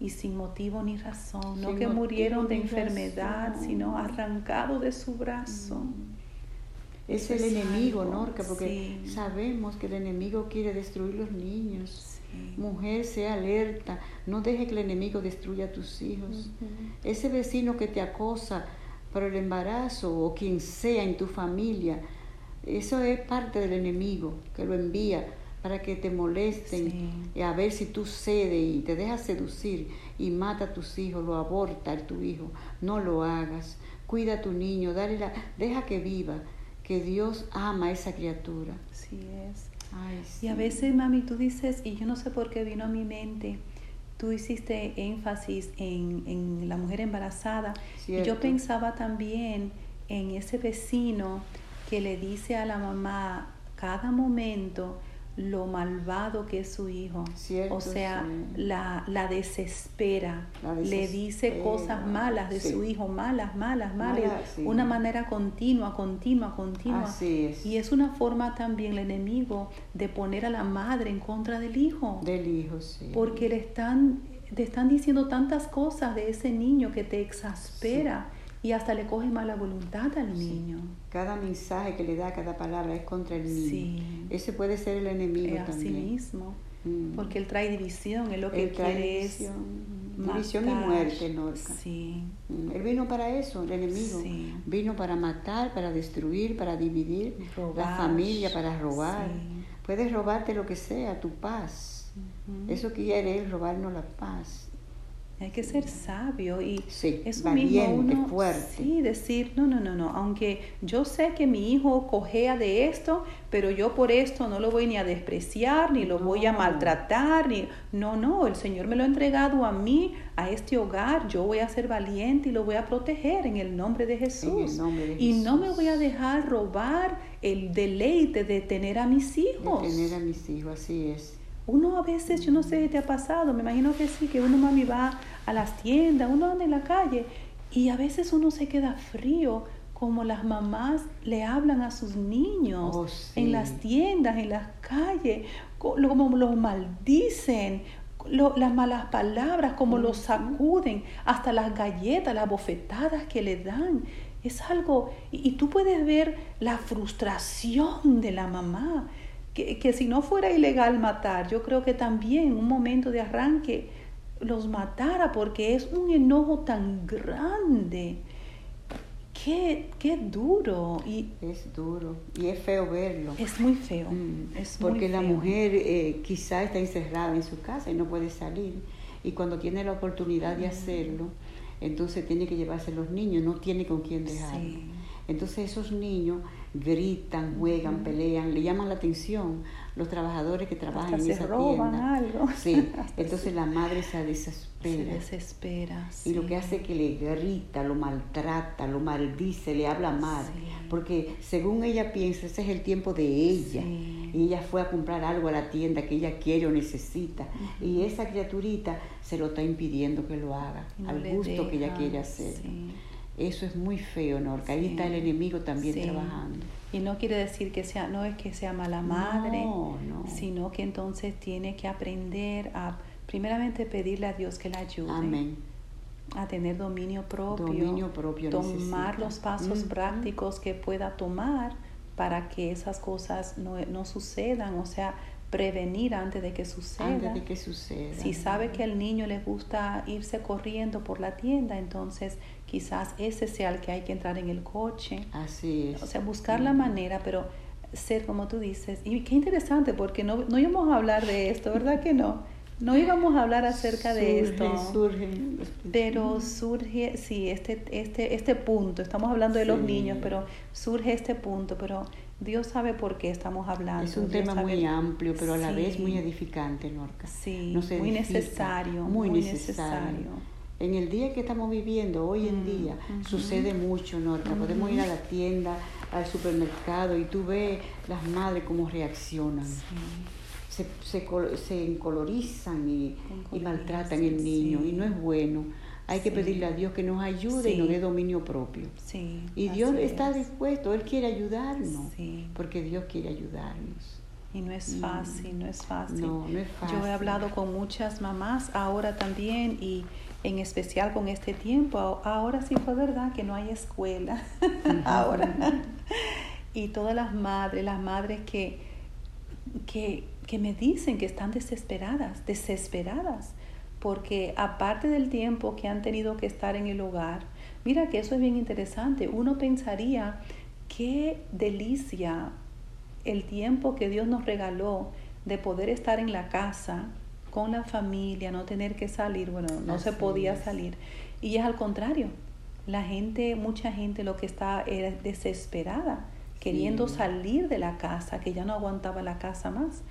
y sin motivo ni razón, no que murieron de enfermedad, razón. sino arrancado de su brazo. Es Eso el es enemigo, algo, Norca, porque sí. sabemos que el enemigo quiere destruir los niños. Sí. Mujer, sea alerta, no deje que el enemigo destruya a tus hijos. Ese vecino que te acosa por el embarazo o quien sea en tu familia, eso es parte del enemigo que lo envía para que te molesten Sí. y a ver si tú cedes y te dejas seducir y mata a tus hijos, lo aborta a tu hijo. No lo hagas. Cuida a tu niño, dale la, deja que viva, que Dios ama a esa criatura. Así es. Ay, Y a veces, mami, tú dices, y yo no sé por qué vino a mi mente, tú hiciste énfasis en, en la mujer embarazada. Y yo pensaba también en ese vecino que le dice a la mamá cada momento lo malvado que es su hijo. Cierto, o sea, sí. la, la desespera. La Le dice cosas malas de sí. su hijo, malas, malas, malas. Sí. Una manera continua, continua, continua. Así es. Y es una forma también el enemigo de poner a la madre en contra del hijo. Del hijo, sí. Porque le están, te están diciendo tantas cosas de ese niño que te exaspera y hasta le coge mala voluntad al niño. Cada mensaje que le da, cada palabra es contra el niño. Sí. Ese puede ser el enemigo Es así también. mismo. Mm. Porque él trae división, él lo que Él trae quiere es división. matar. División y muerte, Norca. Sí. Mm, Él vino para eso, el enemigo. Sí. Vino para matar, para destruir, para dividir la familia, para robar. Puedes robarte lo que sea, tu paz. Ujú. Eso quiere él, robarnos la paz. Hay que ser sabio y Sí, eso valiente, mismo uno, fuerte. sí, decir, no, no, no, no, aunque yo sé que mi hijo cojea de esto, pero yo por esto no lo voy ni a despreciar, ni lo voy a maltratar, ni, no, no, el Señor me lo ha entregado a mí, a este hogar, yo voy a ser valiente y lo voy a proteger en el nombre de Jesús. nombre de y no me Jesús. voy a dejar robar el deleite de tener a mis hijos. De tener a mis hijos, así es. Uno a veces, yo no sé si te ha pasado, me imagino que sí, que uno mami va a las tiendas, uno anda en la calle y a veces uno se queda frío como las mamás le hablan a sus niños Oh, sí. en las tiendas, en las calles, como los maldicen, lo- las malas palabras, como los sacuden, hasta las galletas, las bofetadas que le dan. Es algo, y, y tú puedes ver la frustración de la mamá, que, que si no fuera ilegal matar, yo creo que también un momento de arranque los matara porque es un enojo tan grande. Qué, qué duro y Es duro y es feo verlo. es muy feo. Mm, es muy Porque la feo. mujer eh, quizá está encerrada en su casa y no puede salir. Y cuando tiene la oportunidad de hacerlo, entonces tiene que llevarse los niños, no tiene con quién dejarlo. Sí. Entonces esos niños gritan, juegan, pelean, le llaman la atención los trabajadores que trabajan Hasta en se esa roban tienda. algo. Sí, Hasta entonces la madre se se desespera. desespera. Y lo que hace es que le grita, lo maltrata, lo maldice, le habla mal. Sí. Porque según ella piensa, ese es el tiempo de ella. Y ella fue a comprar algo a la tienda que ella quiere o necesita. Y esa criaturita se lo está impidiendo que lo haga, No al gusto que ella quiere hacer. Eso es muy feo, Norca. Ahí Sí. está el enemigo también Sí. trabajando. Y no quiere decir que sea, no es que sea mala madre, No, no. sino que entonces tiene que aprender a, primeramente, pedirle a Dios que la ayude Amén. a tener dominio propio, Dominio propio tomar necesita. los pasos prácticos que pueda tomar para que esas cosas no, no sucedan, o sea, prevenir antes de que suceda. Antes de que suceda. Si sabe que al niño le gusta irse corriendo por la tienda, entonces quizás ese sea el que hay que entrar en el coche. Así es. O sea, buscar la manera, pero ser como tú dices. Y qué interesante, porque no, no íbamos a hablar de esto, ¿verdad que no? No íbamos a hablar acerca de esto. surgen los Pero surge, sí, este, este, este punto, estamos hablando de los niños, pero surge este punto, pero Dios sabe por qué estamos hablando. Es un Dios tema sabe- muy amplio, pero a la vez muy edificante, Norca. Sí, Nos muy necesario, muy, muy necesario. necesario. En el día que estamos viviendo, hoy en Mm, día, sucede mucho, Norca. Podemos ir a la tienda, al supermercado y tú ves las madres cómo reaccionan. Sí. Se, se, se encolorizan y, y maltratan el Encolorizan, niño sí. y no es bueno. Hay que pedirle a Dios que nos ayude y nos dé dominio propio. Sí, Y Dios está es. dispuesto, Él quiere ayudarnos, porque Dios quiere ayudarnos. Y no es fácil, no es fácil. No, no es fácil. Yo he hablado con muchas mamás ahora también y en especial con este tiempo. Ahora sí fue verdad que no hay escuela. ahora. Y todas las madres, las madres que, que, que me dicen que están desesperadas, desesperadas, porque aparte del tiempo que han tenido que estar en el hogar, mira que eso es bien interesante. Uno pensaría qué delicia el tiempo que Dios nos regaló de poder estar en la casa con la familia, no tener que salir, bueno, no se podía es. salir. Y es al contrario, la gente, mucha gente lo que está era desesperada, queriendo Sí. salir de la casa, que ya no aguantaba la casa más.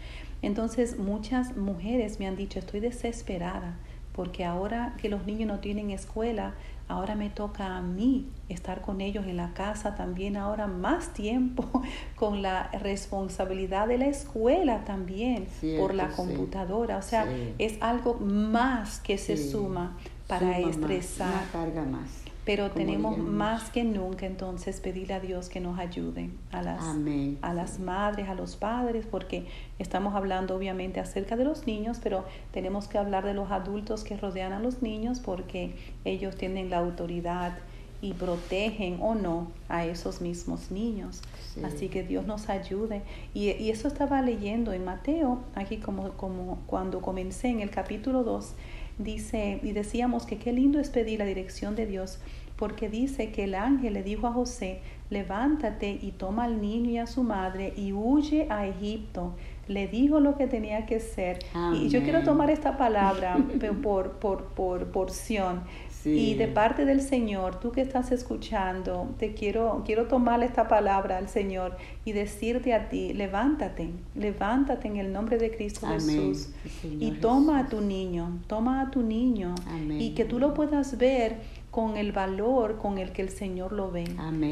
Entonces muchas mujeres me han dicho, estoy desesperada, porque ahora que los niños no tienen escuela, ahora me toca a mí estar con ellos en la casa también, ahora más tiempo con la responsabilidad de la escuela también por la sí. computadora. O sea, Sí. es algo más que se Sí. suma para Suma más, estresar. Una carga más. Pero tenemos más que nunca entonces pedirle a Dios que nos ayude a las, Amén. a las madres, a los padres, porque estamos hablando obviamente acerca de los niños, pero tenemos que hablar de los adultos que rodean a los niños porque ellos tienen la autoridad y protegen o no a esos mismos niños. Sí. Así que Dios nos ayude. Y, y eso estaba leyendo en Mateo, aquí como, como cuando comencé en el capítulo 2, dice, y decíamos que qué lindo es pedir la dirección de Dios, porque dice que el ángel le dijo a José, levántate y toma al niño y a su madre y huye a Egipto, le dijo lo que tenía que ser. Y yo quiero tomar esta palabra por, por, por porción. Y de parte del Señor, tú que estás escuchando, te quiero, quiero tomar esta palabra al Señor y decirte a ti, levántate, levántate en el nombre de Cristo Jesús y toma a tu niño, toma a tu niño y que tú lo puedas ver con el valor con el que el Señor lo ve.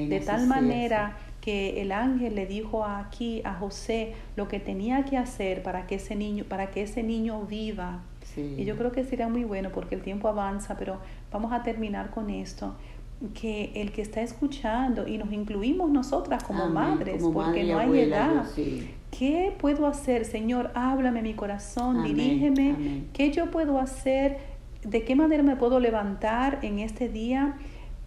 De tal manera que el ángel le dijo aquí a José lo que tenía que hacer para que ese niño, para que ese niño viva. Y yo creo que sería muy bueno porque el tiempo avanza, pero vamos a terminar con esto que el que está escuchando y nos incluimos nosotras como madres, porque no hay edad. ¿Qué puedo hacer, Señor? Háblame mi corazón, dirígeme. ¿Qué yo puedo hacer? ¿De qué manera me puedo levantar en este día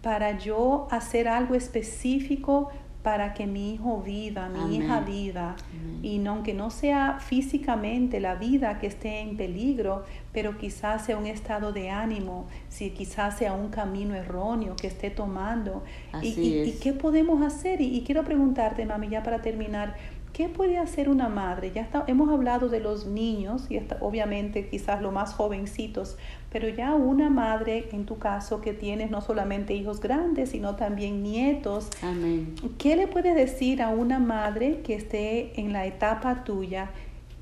para yo hacer algo específico para que mi hijo viva, mi hija viva, y no, aunque no sea físicamente la vida que esté en peligro, pero quizás sea un estado de ánimo, si quizás sea un camino erróneo que esté tomando. y, qué podemos hacer? Y, y quiero preguntarte, mami, ya para terminar, ¿Qué puede hacer una madre? Ya hemos hablado de los niños y obviamente quizás los más jovencitos, pero ya una madre, en tu caso, que tienes no solamente hijos grandes, sino también nietos. Amén. ¿Qué le puedes decir a una madre que esté en la etapa tuya?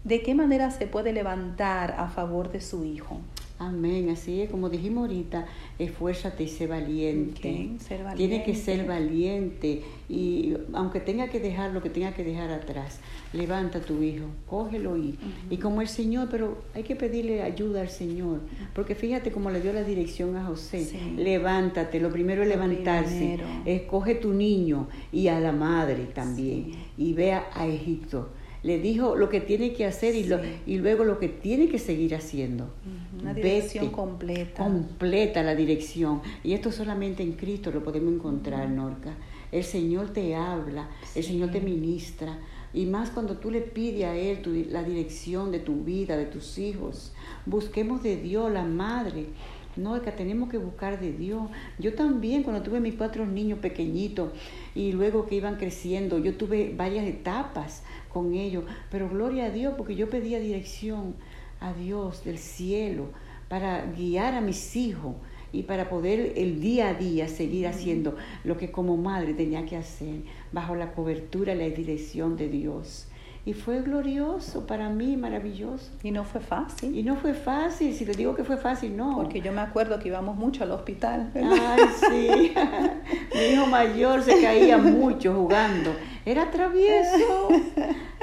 ¿De qué manera se puede levantar a favor de su hijo? Amén, así es, como dijimos ahorita, esfuérzate y sé valiente. Tiene que ser valiente y aunque tenga que dejar lo que tenga que dejar atrás, levanta a tu hijo, cógelo y, y como el Señor, pero hay que pedirle ayuda al Señor, porque fíjate cómo le dio la dirección a José, levántate, lo primero es levantarse, escoge tu niño y a la madre también y vea a Egipto le dijo lo que tiene que hacer y, lo, y luego lo que tiene que seguir haciendo. Una dirección completa. Completa la dirección. Y esto solamente en Cristo lo podemos encontrar, Norca. El Señor te habla, el Señor te ministra. Y más cuando tú le pides a Él la dirección de tu vida, de tus hijos. Busquemos de Dios, la Madre. No, es que tenemos que buscar de Dios. Yo también, cuando tuve mis cuatro niños pequeñitos y luego que iban creciendo, yo tuve varias etapas con ellos, pero gloria a Dios porque yo pedía dirección a Dios del cielo para guiar a mis hijos y para poder el día a día seguir haciendo lo que como madre tenía que hacer bajo la cobertura y la dirección de Dios. Y fue glorioso para mí, maravilloso. Y no fue fácil. Y no fue fácil, si te digo que fue fácil, no. Porque yo me acuerdo que íbamos mucho al hospital. Ay, sí. Mi hijo mayor se caía mucho jugando. Era travieso.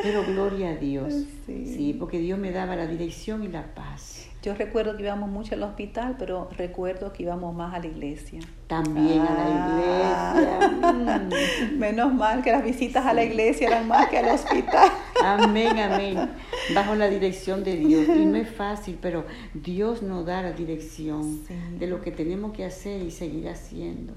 Pero gloria a Dios. sí, porque Dios me daba la dirección y la paz. Yo recuerdo que íbamos mucho al hospital, pero recuerdo que íbamos más a la iglesia. También a la iglesia. Mm. Menos mal que las visitas a la iglesia eran más que al hospital. Amén, amén. Bajo la dirección de Dios. Y no es fácil, pero Dios nos da la dirección de lo que tenemos que hacer y seguir haciendo.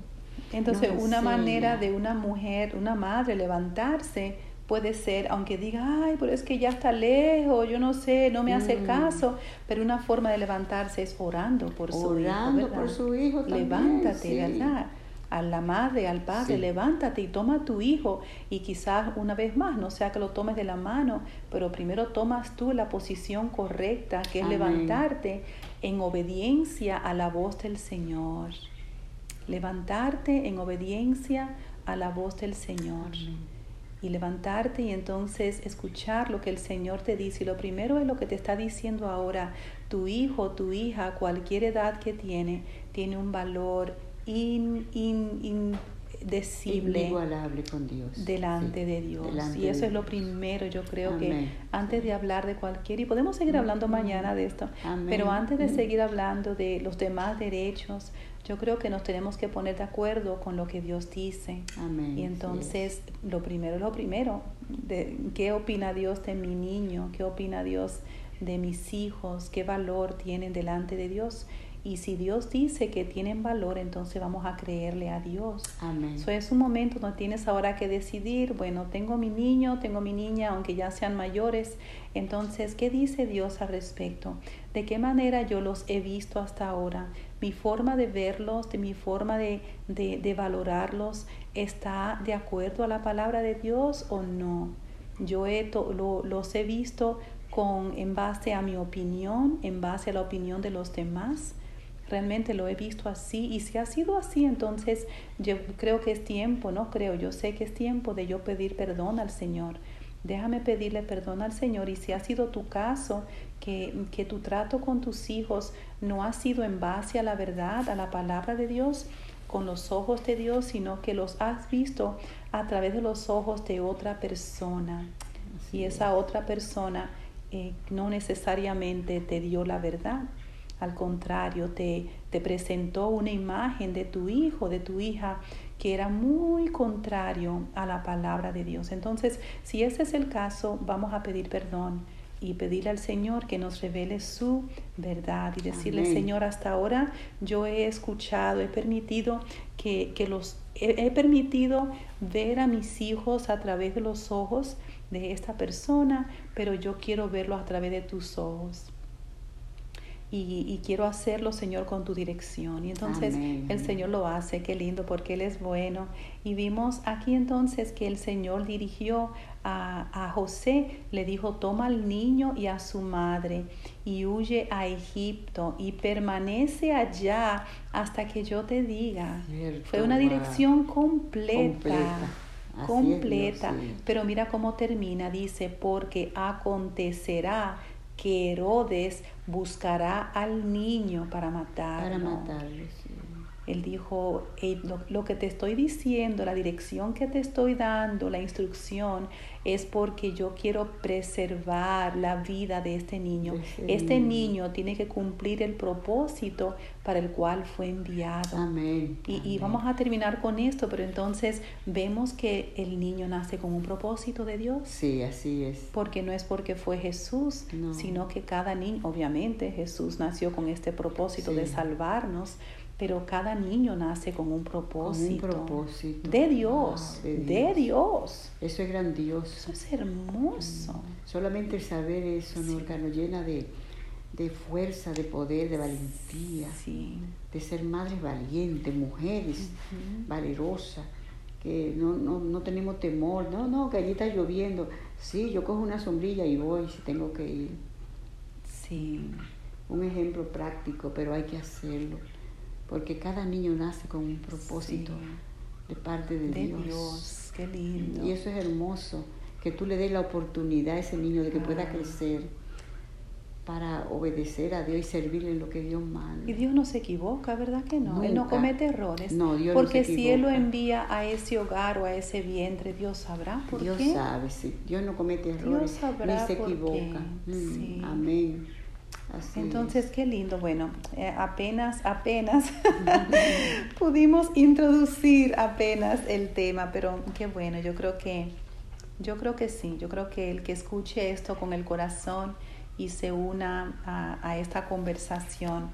Entonces, una manera de una mujer, una madre, levantarse puede ser, aunque diga, ay, pero es que ya está lejos, yo no sé, no me hace mm. caso, pero una forma de levantarse es orando por su hijo. Orando por su hijo también, Levántate, ¿verdad? A la madre, al padre, levántate y toma a tu hijo y quizás una vez más, no sea que lo tomes de la mano, pero primero tomas tú la posición correcta, que es levantarte en obediencia a la voz del Señor. Levantarte en obediencia a la voz del Señor y levantarte y entonces escuchar lo que el Señor te dice. Y lo primero es lo que te está diciendo ahora, tu hijo, tu hija, cualquier edad que tiene, tiene un valor indecible. Inigualable con Dios. Delante de Dios. y eso es lo primero, yo creo que antes de hablar de cualquier, y podemos seguir hablando mañana de esto, pero antes de seguir hablando de los demás derechos, yo creo que nos tenemos que poner de acuerdo con lo que Dios dice. Amén. Y entonces, lo primero es lo primero. De, ¿Qué opina Dios de mi niño? ¿Qué opina Dios de mis hijos? ¿Qué valor tienen delante de Dios? Y si Dios dice que tienen valor, entonces vamos a creerle a Dios. Amén. Eso es un momento donde tienes ahora que decidir, bueno, tengo mi niño, tengo mi niña, aunque ya sean mayores. Entonces, ¿qué dice Dios al respecto? ¿De qué manera yo los he visto hasta ahora? mi forma de verlos, de mi forma de, de, valorarlos, está de acuerdo a la palabra de Dios o no. yo he lo, los he visto con, en base a mi opinión, en base a la opinión de los demás. Realmente lo he visto así y si ha sido así, entonces yo creo que es tiempo, no creo, yo sé que es tiempo de yo pedir perdón al Señor. Déjame pedirle perdón al Señor y si ha sido tu caso, que, que tu trato con tus hijos no ha sido en base a la verdad, a la palabra de Dios, con los ojos de Dios, sino que los has visto a través de los ojos de otra persona. y esa otra persona eh, no necesariamente te dio la verdad. Al contrario, te, te presentó una imagen de tu hijo, de tu hija, que era muy contrario a la palabra de Dios. Entonces, si ese es el caso, vamos a pedir perdón y pedirle al Señor que nos revele su verdad y decirle, Señor, hasta ahora yo he escuchado, he permitido que, que los, he, permitido ver a mis hijos a través de los ojos de esta persona, pero yo quiero verlo a través de tus ojos. Y, quiero hacerlo, Señor, con tu dirección. Y entonces el Señor lo hace, qué lindo, porque Él es bueno. Y vimos aquí entonces que el Señor dirigió a, José, le dijo, toma al niño y a su madre y huye a Egipto y permanece allá hasta que yo te diga. Fue una dirección completa. Completa. Pero mira cómo termina, dice, porque acontecerá que Herodes buscará al niño para matarlo. Para él dijo, lo, que te estoy diciendo, la dirección que te estoy dando, la instrucción, es porque yo quiero preservar la vida de este niño. este niño. tiene que cumplir el propósito para el cual fue enviado. Amén. Y, vamos a terminar con esto, pero entonces vemos que el niño nace con un propósito de Dios. Sí, así es. Porque no es porque fue Jesús, sino que cada niño, obviamente Jesús nació con este propósito de salvarnos pero cada niño nace con un propósito. un propósito. De Dios, de Dios, Eso es grandioso. Eso es hermoso. Mm. Solamente saber eso, nos llena de, fuerza, de poder, de valentía. Sí. De ser madres valientes, mujeres valerosas, que no, no, no tenemos temor. No, no, que allí está lloviendo. Sí, yo cojo una sombrilla y voy si tengo que ir. Sí. Un ejemplo práctico, pero hay que hacerlo porque cada niño nace con un propósito de parte de, de Dios. Qué lindo. Y eso es hermoso, que tú le des la oportunidad a ese niño de que pueda crecer para obedecer a Dios y servirle en lo que Dios manda. Y Dios no se equivoca, ¿verdad que no? Él no comete errores. No, Dios Porque no se si Él lo envía a ese hogar o a ese vientre, Dios sabrá por qué. Dios sabe, sí. Dios no comete errores Dios sabrá ni se equivoca. Mm, amén. Entonces, qué lindo. Bueno, eh, apenas, apenas pudimos introducir apenas el tema, pero qué bueno. Yo creo que, yo creo que sí. Yo creo que el que escuche esto con el corazón y se una a, esta conversación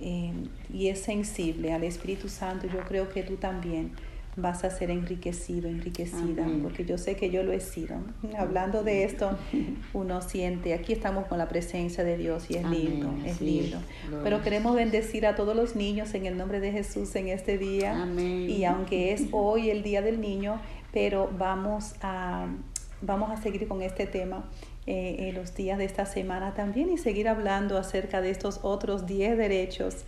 eh, y es sensible al Espíritu Santo, yo creo que tú también vas a ser enriquecido, enriquecida, porque yo sé que yo lo he sido. Hablando de esto, uno siente, aquí estamos con la presencia de Dios y es lindo, es lindo. Pero queremos bendecir a todos los niños en el nombre de Jesús en este día. Y aunque es hoy el Día del Niño, pero vamos a, vamos a seguir con este tema eh, en los días de esta semana también y seguir hablando acerca de estos otros 10 derechos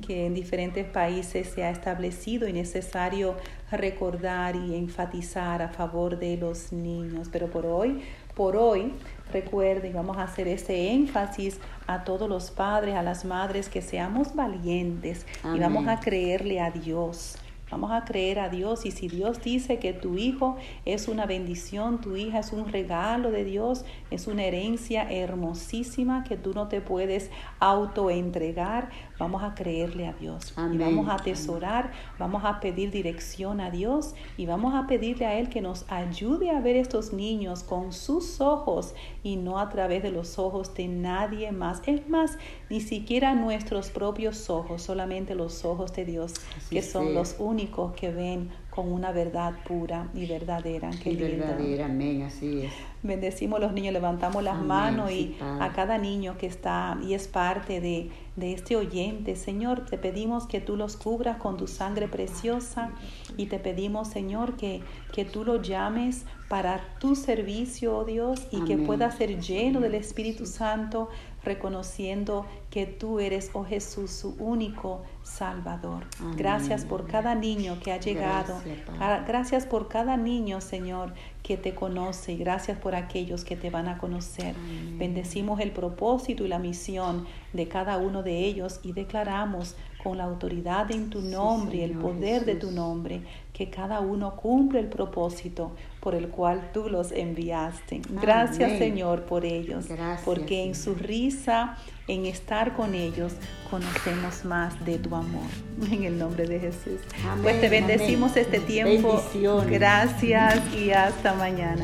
que en diferentes países se ha establecido y necesario recordar y enfatizar a favor de los niños. Pero por hoy, por hoy, recuerden, vamos a hacer este énfasis a todos los padres, a las madres, que seamos valientes y vamos a creerle a Dios Vamos a creer a Dios y si Dios dice que tu hijo es una bendición, tu hija es un regalo de Dios, es una herencia hermosísima que tú no te puedes autoentregar, vamos a creerle a Dios. Y vamos a atesorar, vamos a pedir dirección a Dios y vamos a pedirle a Él que nos ayude a ver estos niños con sus ojos y no a través de los ojos de nadie más. Es más, ni siquiera nuestros propios ojos, solamente los ojos de Dios, que son los únicos únicos que ven con una verdad pura y verdadera. Qué Y lindo. verdadera, amén, así es. Bendecimos los niños, levantamos las Amén, manos y Padre. a cada niño que está y es parte de, de este oyente, Señor, te pedimos que tú los cubras con tu sangre preciosa y te pedimos, Señor, que, que tú los llames para tu servicio, oh Dios, y que pueda ser lleno del Espíritu Santo, reconociendo que tú eres, oh Jesús, su único Salvador. Amén. Gracias por cada niño que ha llegado. Gracias, por cada niño, Señor, que te conoce. y Gracias por aquellos que te van a conocer. Amén. Bendecimos el propósito y la misión de cada uno de ellos y declaramos con la autoridad en tu Sí, nombre y el poder de tu nombre que cada uno cumple el propósito por el cual tú los enviaste. Gracias, Amén. Señor, por ellos, Gracias, porque en su risa, en estar con ellos, conocemos más de tu amor. En el nombre de Jesús. Amén, pues te bendecimos amén. este tiempo. Gracias y hasta mañana.